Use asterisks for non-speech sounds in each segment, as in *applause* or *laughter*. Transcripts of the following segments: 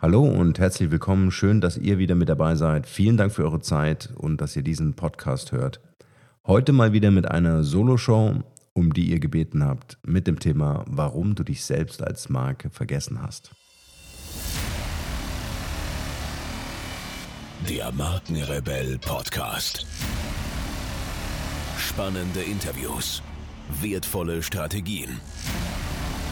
Hallo und herzlich willkommen. Schön, dass ihr wieder mit dabei seid. Vielen Dank für eure Zeit und dass ihr diesen Podcast hört. Heute mal wieder mit einer Solo-Show, um die ihr gebeten habt, mit dem Thema, warum du dich selbst als Marke vergessen hast. Der Markenrebell Podcast. Spannende Interviews, wertvolle Strategien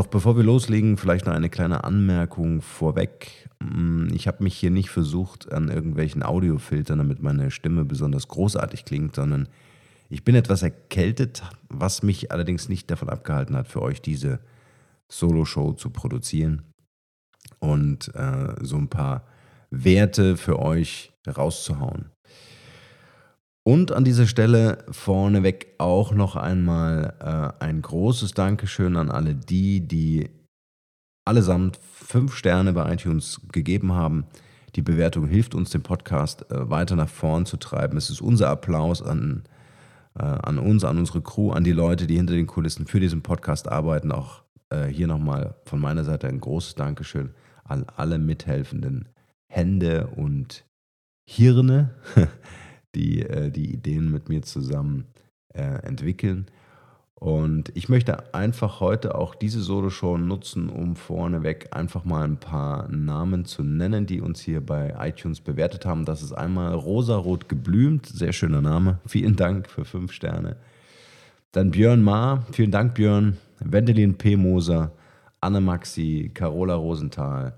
Doch bevor wir loslegen, vielleicht noch eine kleine Anmerkung vorweg. Mm, ich habe mich hier nicht versucht an irgendwelchen Audiofiltern, damit meine Stimme besonders großartig klingt, sondern ich bin etwas erkältet, was mich allerdings nicht davon abgehalten hat, für euch diese Solo-Show zu produzieren und äh, so ein paar Werte für euch rauszuhauen. Und an dieser Stelle vorneweg auch noch einmal äh, ein großes Dankeschön an alle die, die allesamt fünf Sterne bei iTunes gegeben haben. Die Bewertung hilft uns, den Podcast äh, weiter nach vorn zu treiben. Es ist unser Applaus an, äh, an uns, an unsere Crew, an die Leute, die hinter den Kulissen für diesen Podcast arbeiten. Auch äh, hier nochmal von meiner Seite ein großes Dankeschön an alle mithelfenden Hände und Hirne, *laughs* die äh, die Ideen mit mir zusammen äh, entwickeln. Und ich möchte einfach heute auch diese Solo-Show nutzen, um vorneweg einfach mal ein paar Namen zu nennen, die uns hier bei iTunes bewertet haben. Das ist einmal Rosarot geblümt, sehr schöner Name. *laughs* Vielen Dank für fünf Sterne. Dann Björn Ma, vielen Dank Björn. Wendelin P. Moser, Anne Maxi, Carola Rosenthal,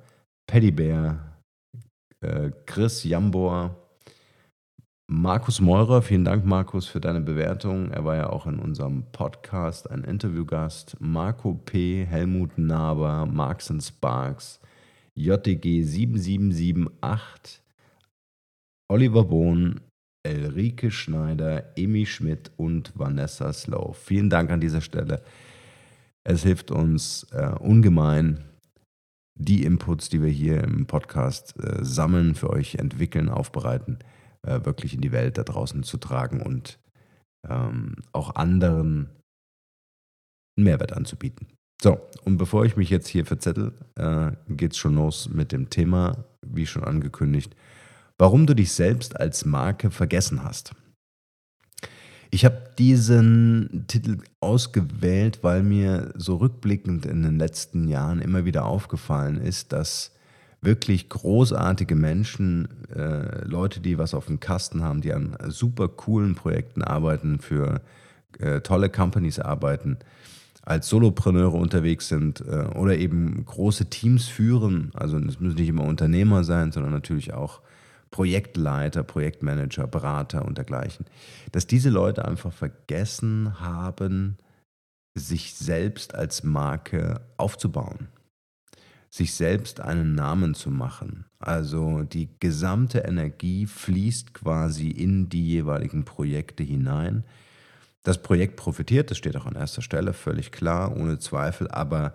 Paddy Bär, äh, Chris Jambor, Markus Meurer, vielen Dank, Markus, für deine Bewertung. Er war ja auch in unserem Podcast ein Interviewgast. Marco P., Helmut Naber, Marx Sparks, JTG 7778, Oliver Bohn, Elrike Schneider, Emi Schmidt und Vanessa Slow. Vielen Dank an dieser Stelle. Es hilft uns äh, ungemein, die Inputs, die wir hier im Podcast äh, sammeln, für euch entwickeln, aufbereiten äh, wirklich in die Welt da draußen zu tragen und ähm, auch anderen einen Mehrwert anzubieten. So, und bevor ich mich jetzt hier verzettel, äh, geht es schon los mit dem Thema, wie schon angekündigt, warum du dich selbst als Marke vergessen hast. Ich habe diesen Titel ausgewählt, weil mir so rückblickend in den letzten Jahren immer wieder aufgefallen ist, dass wirklich großartige Menschen, äh, Leute, die was auf dem Kasten haben, die an super coolen Projekten arbeiten, für äh, tolle Companies arbeiten, als Solopreneure unterwegs sind äh, oder eben große Teams führen. Also es müssen nicht immer Unternehmer sein, sondern natürlich auch Projektleiter, Projektmanager, Berater und dergleichen. Dass diese Leute einfach vergessen haben, sich selbst als Marke aufzubauen sich selbst einen Namen zu machen. Also die gesamte Energie fließt quasi in die jeweiligen Projekte hinein. Das Projekt profitiert, das steht auch an erster Stelle, völlig klar, ohne Zweifel, aber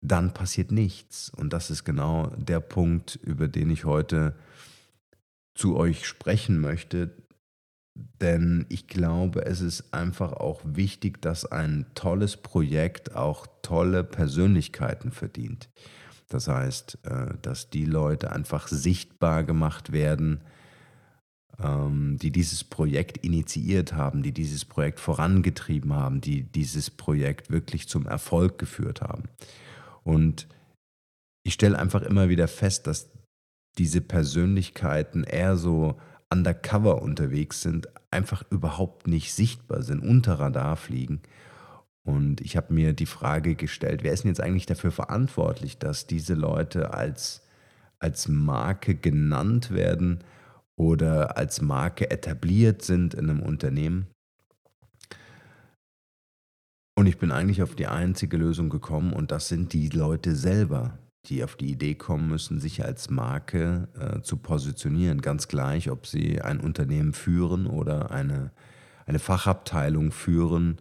dann passiert nichts. Und das ist genau der Punkt, über den ich heute zu euch sprechen möchte. Denn ich glaube, es ist einfach auch wichtig, dass ein tolles Projekt auch tolle Persönlichkeiten verdient. Das heißt, äh, dass die Leute einfach sichtbar gemacht werden, ähm, die dieses Projekt initiiert haben, die dieses Projekt vorangetrieben haben, die dieses Projekt wirklich zum Erfolg geführt haben. Und ich stelle einfach immer wieder fest, dass diese Persönlichkeiten eher so undercover unterwegs sind, einfach überhaupt nicht sichtbar sind, unter Radar fliegen. Und ich habe mir die Frage gestellt, wer ist denn jetzt eigentlich dafür verantwortlich, dass diese Leute als, als Marke genannt werden oder als Marke etabliert sind in einem Unternehmen? Und ich bin eigentlich auf die einzige Lösung gekommen und das sind die Leute selber. Die auf die Idee kommen müssen, sich als Marke äh, zu positionieren. Ganz gleich, ob sie ein Unternehmen führen oder eine, eine Fachabteilung führen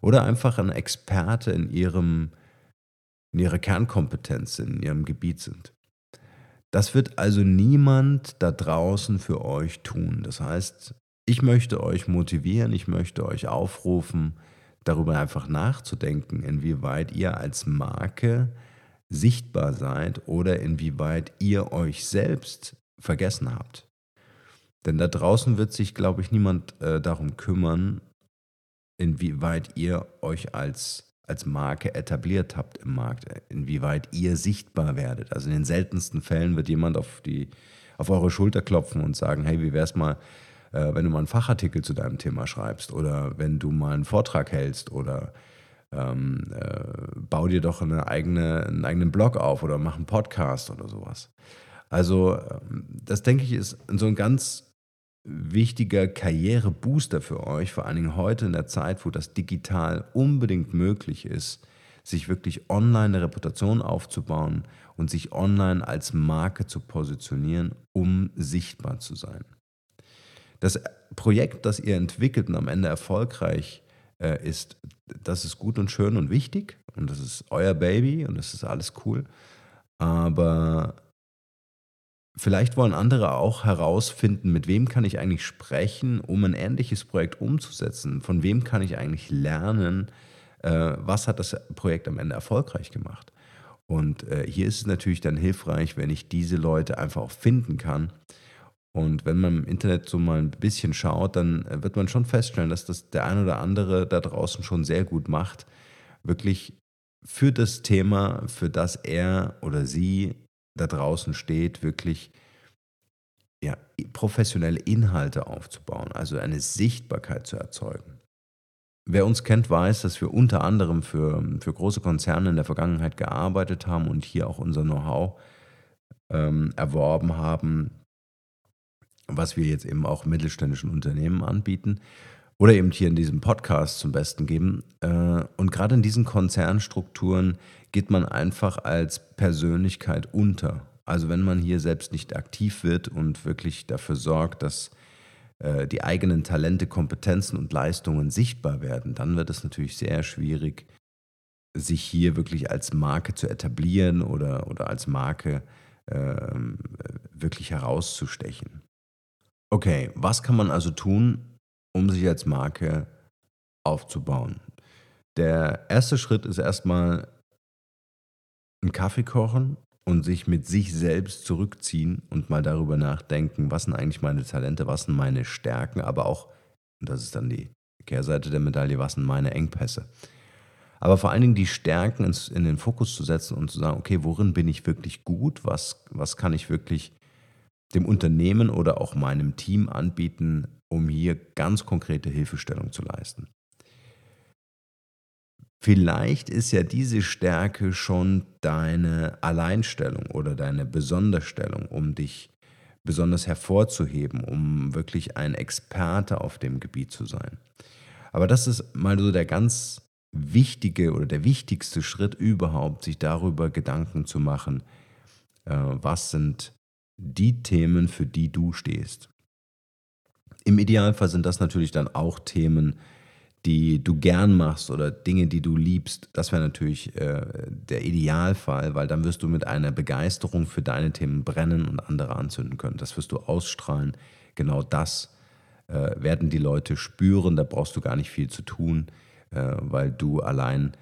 oder einfach ein Experte in, ihrem, in ihrer Kernkompetenz, in ihrem Gebiet sind. Das wird also niemand da draußen für euch tun. Das heißt, ich möchte euch motivieren, ich möchte euch aufrufen, darüber einfach nachzudenken, inwieweit ihr als Marke sichtbar seid oder inwieweit ihr euch selbst vergessen habt. Denn da draußen wird sich, glaube ich, niemand äh, darum kümmern, inwieweit ihr euch als, als Marke etabliert habt im Markt, inwieweit ihr sichtbar werdet. Also in den seltensten Fällen wird jemand auf, die, auf eure Schulter klopfen und sagen, hey, wie wär's mal, äh, wenn du mal einen Fachartikel zu deinem Thema schreibst oder wenn du mal einen Vortrag hältst oder ähm, äh, bau dir doch eine eigene, einen eigenen Blog auf oder mach einen Podcast oder sowas. Also ähm, das denke ich ist so ein ganz wichtiger Karrierebooster für euch, vor allen Dingen heute in der Zeit, wo das digital unbedingt möglich ist, sich wirklich online eine Reputation aufzubauen und sich online als Marke zu positionieren, um sichtbar zu sein. Das Projekt, das ihr entwickelt und am Ende erfolgreich äh, ist, das ist gut und schön und wichtig und das ist euer Baby und das ist alles cool. Aber vielleicht wollen andere auch herausfinden, mit wem kann ich eigentlich sprechen, um ein ähnliches Projekt umzusetzen. Von wem kann ich eigentlich lernen, äh, was hat das Projekt am Ende erfolgreich gemacht. Und äh, hier ist es natürlich dann hilfreich, wenn ich diese Leute einfach auch finden kann und wenn man im Internet so mal ein bisschen schaut, dann äh, wird man schon feststellen, dass das der ein oder andere da draußen schon sehr gut macht, wirklich für das Thema, für das er oder sie da draußen steht, wirklich ja, professionelle Inhalte aufzubauen, also eine Sichtbarkeit zu erzeugen. Wer uns kennt, weiß, dass wir unter anderem für, für große Konzerne in der Vergangenheit gearbeitet haben und hier auch unser Know-how ähm, erworben haben, was wir jetzt eben auch mittelständischen Unternehmen anbieten oder eben hier in diesem Podcast zum Besten geben. Äh, und gerade in diesen Konzernstrukturen geht man einfach als Persönlichkeit unter. Also wenn man hier selbst nicht aktiv wird und wirklich dafür sorgt, dass äh, die eigenen Talente, Kompetenzen und Leistungen sichtbar werden, dann wird es natürlich sehr schwierig, sich hier wirklich als Marke zu etablieren oder, oder als Marke äh, wirklich herauszustechen. Okay, was kann man also tun, um sich als Marke aufzubauen? Der erste Schritt ist erstmal einen Kaffee kochen und sich mit sich selbst zurückziehen und mal darüber nachdenken, was sind eigentlich meine Talente, was sind meine Stärken, aber auch, und das ist dann die Kehrseite der Medaille, was sind meine Engpässe. Aber vor allen Dingen die Stärken in den Fokus zu setzen und zu sagen, okay, worin bin ich wirklich gut, was, was kann ich wirklich dem Unternehmen oder auch meinem Team anbieten, um hier ganz konkrete Hilfestellung zu leisten. Vielleicht ist ja diese Stärke schon deine Alleinstellung oder deine Besonderstellung, um dich besonders hervorzuheben, um wirklich ein Experte auf dem Gebiet zu sein. Aber das ist mal so der ganz wichtige oder der wichtigste Schritt überhaupt, sich darüber Gedanken zu machen, äh, was sind die Themen, für die du stehst. Im Idealfall sind das natürlich dann auch Themen, die du gern machst oder Dinge, die du liebst. Das wäre natürlich äh, der Idealfall, weil dann wirst du mit einer Begeisterung für deine Themen brennen und andere anzünden können. Das wirst du ausstrahlen. Genau das äh, werden die Leute spüren. Da brauchst du gar nicht viel zu tun, äh, weil du allein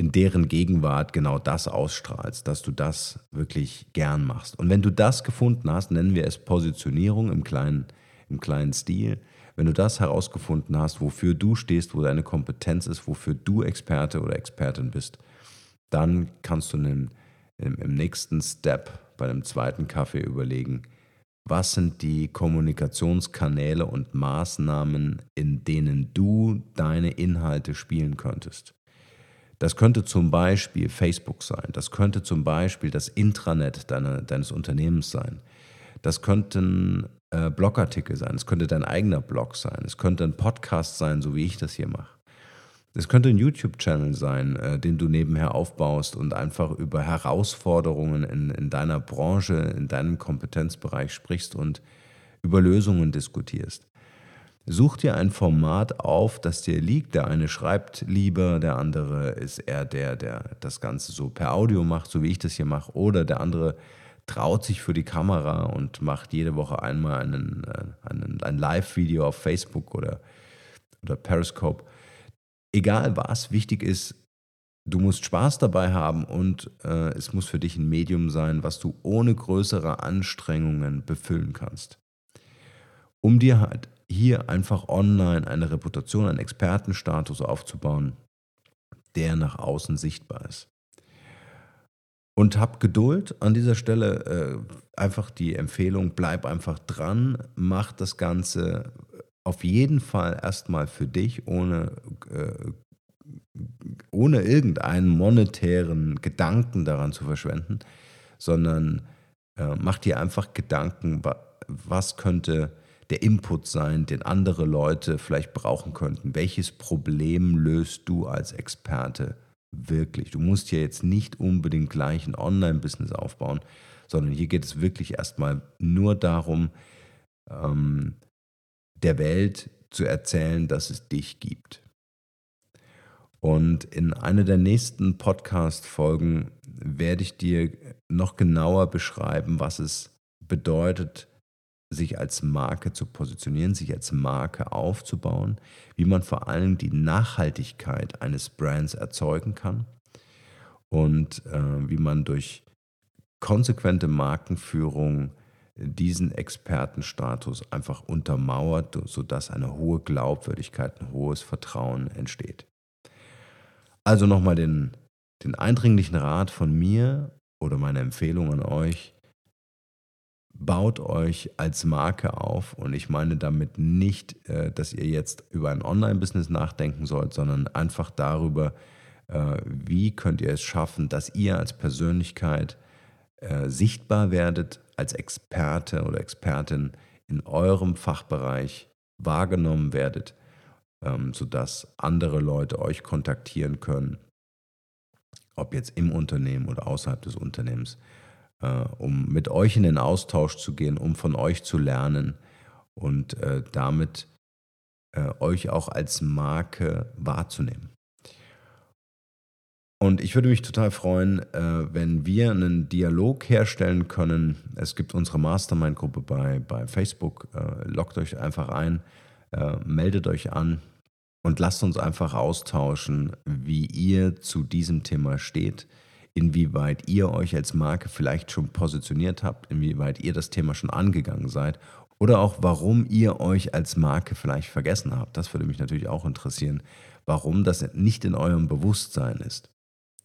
in deren Gegenwart genau das ausstrahlst, dass du das wirklich gern machst. Und wenn du das gefunden hast, nennen wir es Positionierung im kleinen, im kleinen Stil, wenn du das herausgefunden hast, wofür du stehst, wo deine Kompetenz ist, wofür du Experte oder Expertin bist, dann kannst du im, im nächsten Step bei dem zweiten Kaffee überlegen, was sind die Kommunikationskanäle und Maßnahmen, in denen du deine Inhalte spielen könntest. Das könnte zum Beispiel Facebook sein, das könnte zum Beispiel das Intranet deine, deines Unternehmens sein, das könnten äh, Blogartikel sein, es könnte dein eigener Blog sein, es könnte ein Podcast sein, so wie ich das hier mache. Es könnte ein YouTube-Channel sein, äh, den du nebenher aufbaust und einfach über Herausforderungen in, in deiner Branche, in deinem Kompetenzbereich sprichst und über Lösungen diskutierst. Such dir ein Format auf, das dir liegt. Der eine schreibt lieber, der andere ist eher der, der das Ganze so per Audio macht, so wie ich das hier mache. Oder der andere traut sich für die Kamera und macht jede Woche einmal einen, äh, einen, ein Live-Video auf Facebook oder, oder Periscope egal was, wichtig ist, du musst Spaß dabei haben und äh, es muss für dich ein Medium sein, was du ohne größere Anstrengungen befüllen kannst. Um dir halt hier einfach online eine Reputation, einen Expertenstatus aufzubauen, der nach außen sichtbar ist. Und hab Geduld an dieser Stelle, äh, einfach die Empfehlung, bleib einfach dran, mach das Ganze auf jeden Fall erstmal für dich, ohne, äh, ohne irgendeinen monetären Gedanken daran zu verschwenden, sondern äh, mach dir einfach Gedanken, was könnte der Input sein, den andere Leute vielleicht brauchen könnten. Welches Problem löst du als Experte wirklich? Du musst hier jetzt nicht unbedingt gleich ein Online-Business aufbauen, sondern hier geht es wirklich erstmal nur darum, ähm, der Welt zu erzählen, dass es dich gibt. Und in einer der nächsten Podcast-Folgen werde ich dir noch genauer beschreiben, was es bedeutet, sich als Marke zu positionieren, sich als Marke aufzubauen, wie man vor allem die Nachhaltigkeit eines Brands erzeugen kann und äh, wie man durch konsequente Markenführung diesen Expertenstatus einfach untermauert, sodass eine hohe Glaubwürdigkeit, ein hohes Vertrauen entsteht. Also nochmal den, den eindringlichen Rat von mir oder meine Empfehlung an euch, baut euch als Marke auf. Und ich meine damit nicht, äh, dass ihr jetzt über ein Online-Business nachdenken sollt, sondern einfach darüber, äh, wie könnt ihr es schaffen, dass ihr als Persönlichkeit äh, sichtbar werdet, als Experte oder Expertin in eurem Fachbereich wahrgenommen werdet, ähm, sodass andere Leute euch kontaktieren können, ob jetzt im Unternehmen oder außerhalb des Unternehmens, um mit euch in den Austausch zu gehen, um von euch zu lernen und äh, damit äh, euch auch als Marke wahrzunehmen. Und ich würde mich total freuen, äh, wenn wir einen Dialog herstellen können. Es gibt unsere Mastermind-Gruppe bei, bei Facebook. Äh, loggt euch einfach ein, äh, meldet euch an und lasst uns einfach austauschen, wie ihr zu diesem Thema steht, inwieweit ihr euch als Marke vielleicht schon positioniert habt, inwieweit ihr das Thema schon angegangen seid oder auch warum ihr euch als Marke vielleicht vergessen habt. Das würde mich natürlich auch interessieren, warum das nicht in eurem Bewusstsein ist.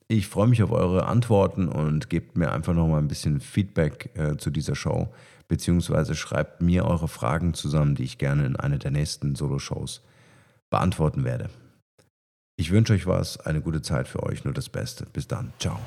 Ich freue mich auf eure Antworten und gebt mir einfach noch mal ein bisschen Feedback äh, zu dieser Show, beziehungsweise schreibt mir eure Fragen zusammen, die ich gerne in einer der nächsten Solo-Shows beantworten werde. Ich wünsche euch was, eine gute Zeit für euch, nur das Beste. Bis dann, ciao.